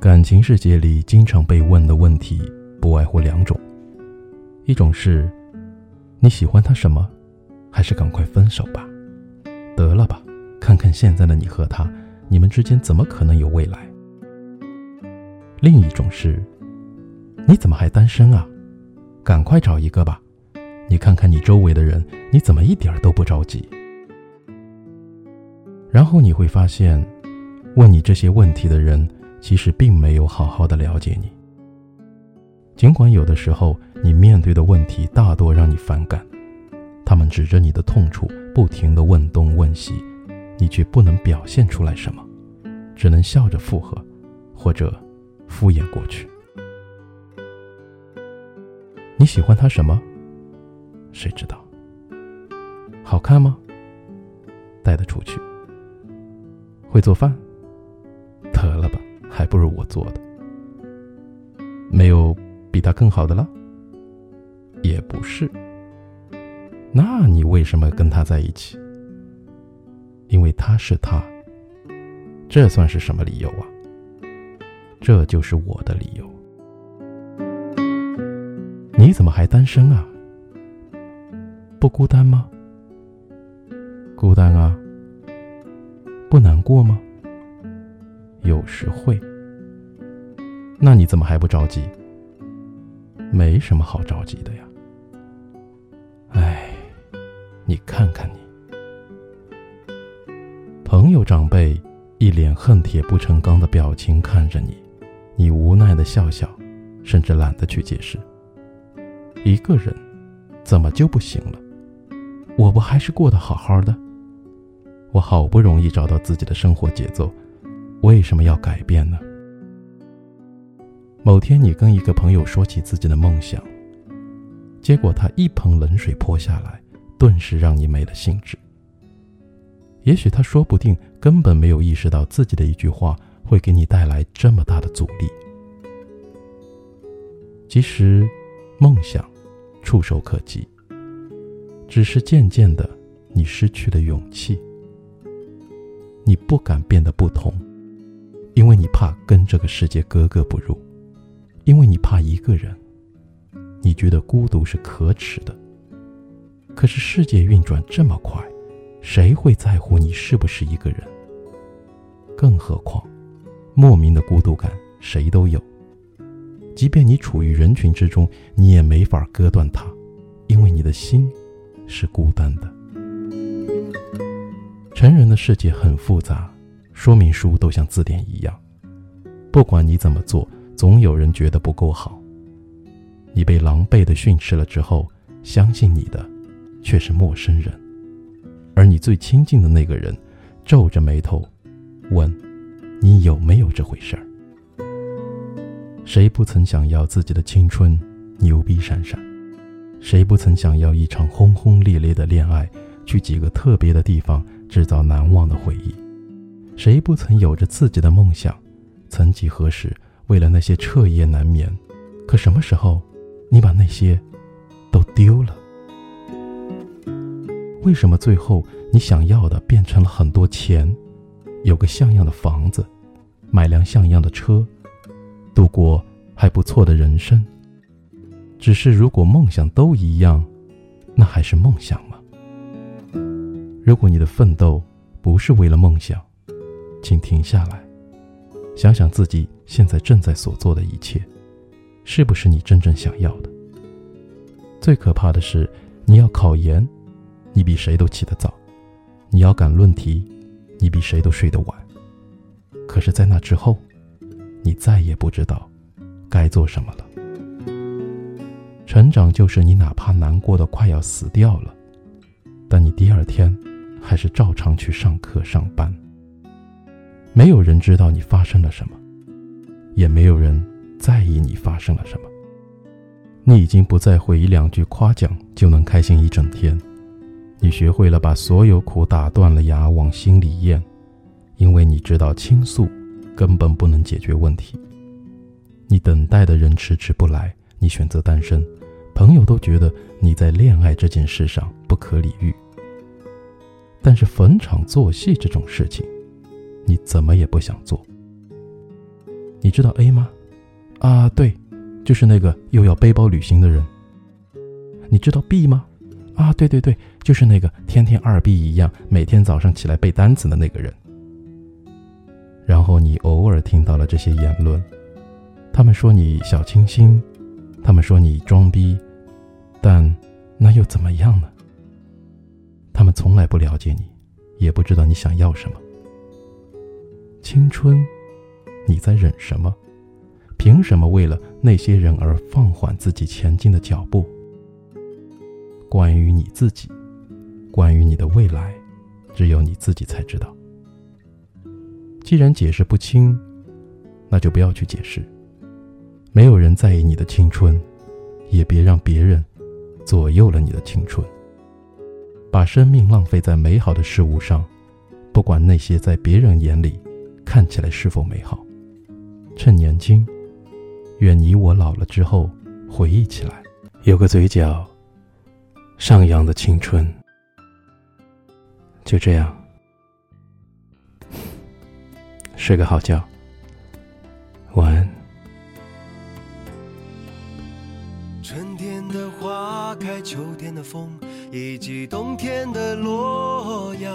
感情世界里经常被问的问题不外乎两种，一种是你喜欢他什么，还是赶快分手吧，得了吧，看看现在的你和他，你们之间怎么可能有未来？另一种是，你怎么还单身啊？赶快找一个吧，你看看你周围的人，你怎么一点都不着急？然后你会发现，问你这些问题的人。其实并没有好好的了解你。尽管有的时候你面对的问题大多让你反感，他们指着你的痛处不停的问东问西，你却不能表现出来什么，只能笑着附和，或者敷衍过去。你喜欢他什么？谁知道？好看吗？带得出去？会做饭？得了吧。还不如我做的，没有比他更好的了，也不是。那你为什么跟他在一起？因为他是他，这算是什么理由啊？这就是我的理由。你怎么还单身啊？不孤单吗？孤单啊？不难过吗？有时会，那你怎么还不着急？没什么好着急的呀。哎，你看看你，朋友长辈一脸恨铁不成钢的表情看着你，你无奈的笑笑，甚至懒得去解释。一个人怎么就不行了？我不还是过得好好的？我好不容易找到自己的生活节奏。为什么要改变呢？某天，你跟一个朋友说起自己的梦想，结果他一盆冷水泼下来，顿时让你没了兴致。也许他说不定根本没有意识到自己的一句话会给你带来这么大的阻力。其实，梦想触手可及，只是渐渐的，你失去了勇气，你不敢变得不同。因为你怕跟这个世界格格不入，因为你怕一个人，你觉得孤独是可耻的。可是世界运转这么快，谁会在乎你是不是一个人？更何况，莫名的孤独感谁都有。即便你处于人群之中，你也没法割断它，因为你的心是孤单的。成人的世界很复杂。说明书都像字典一样，不管你怎么做，总有人觉得不够好。你被狼狈的训斥了之后，相信你的却是陌生人，而你最亲近的那个人皱着眉头问：“你有没有这回事儿？”谁不曾想要自己的青春牛逼闪闪？谁不曾想要一场轰轰烈烈的恋爱，去几个特别的地方制造难忘的回忆？谁不曾有着自己的梦想？曾几何时，为了那些彻夜难眠，可什么时候，你把那些都丢了？为什么最后你想要的变成了很多钱，有个像样的房子，买辆像样的车，度过还不错的人生？只是如果梦想都一样，那还是梦想吗？如果你的奋斗不是为了梦想？请停下来，想想自己现在正在所做的一切，是不是你真正想要的？最可怕的是，你要考研，你比谁都起得早；你要赶论题，你比谁都睡得晚。可是，在那之后，你再也不知道该做什么了。成长就是你哪怕难过的快要死掉了，但你第二天还是照常去上课上班。没有人知道你发生了什么，也没有人在意你发生了什么。你已经不再会一两句夸奖就能开心一整天，你学会了把所有苦打断了牙往心里咽，因为你知道倾诉根本不能解决问题。你等待的人迟迟不来，你选择单身，朋友都觉得你在恋爱这件事上不可理喻。但是逢场作戏这种事情。你怎么也不想做。你知道 A 吗？啊，对，就是那个又要背包旅行的人。你知道 B 吗？啊，对对对，就是那个天天二逼一样，每天早上起来背单词的那个人。然后你偶尔听到了这些言论，他们说你小清新，他们说你装逼，但那又怎么样呢？他们从来不了解你，也不知道你想要什么。青春，你在忍什么？凭什么为了那些人而放缓自己前进的脚步？关于你自己，关于你的未来，只有你自己才知道。既然解释不清，那就不要去解释。没有人在意你的青春，也别让别人左右了你的青春。把生命浪费在美好的事物上，不管那些在别人眼里看起来是否美好。趁年轻，愿你我老了之后回忆起来，有个嘴角上扬的青春。就这样，睡个好觉，晚安。春天的花开，秋天的风。以及冬天的洛阳，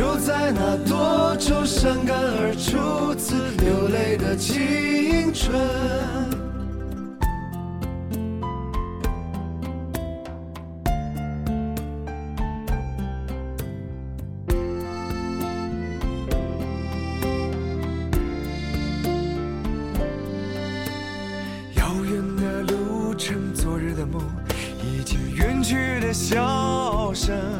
就在那多愁善感而初次流泪的青春。遥远的路程昨日的梦以及远去的笑声。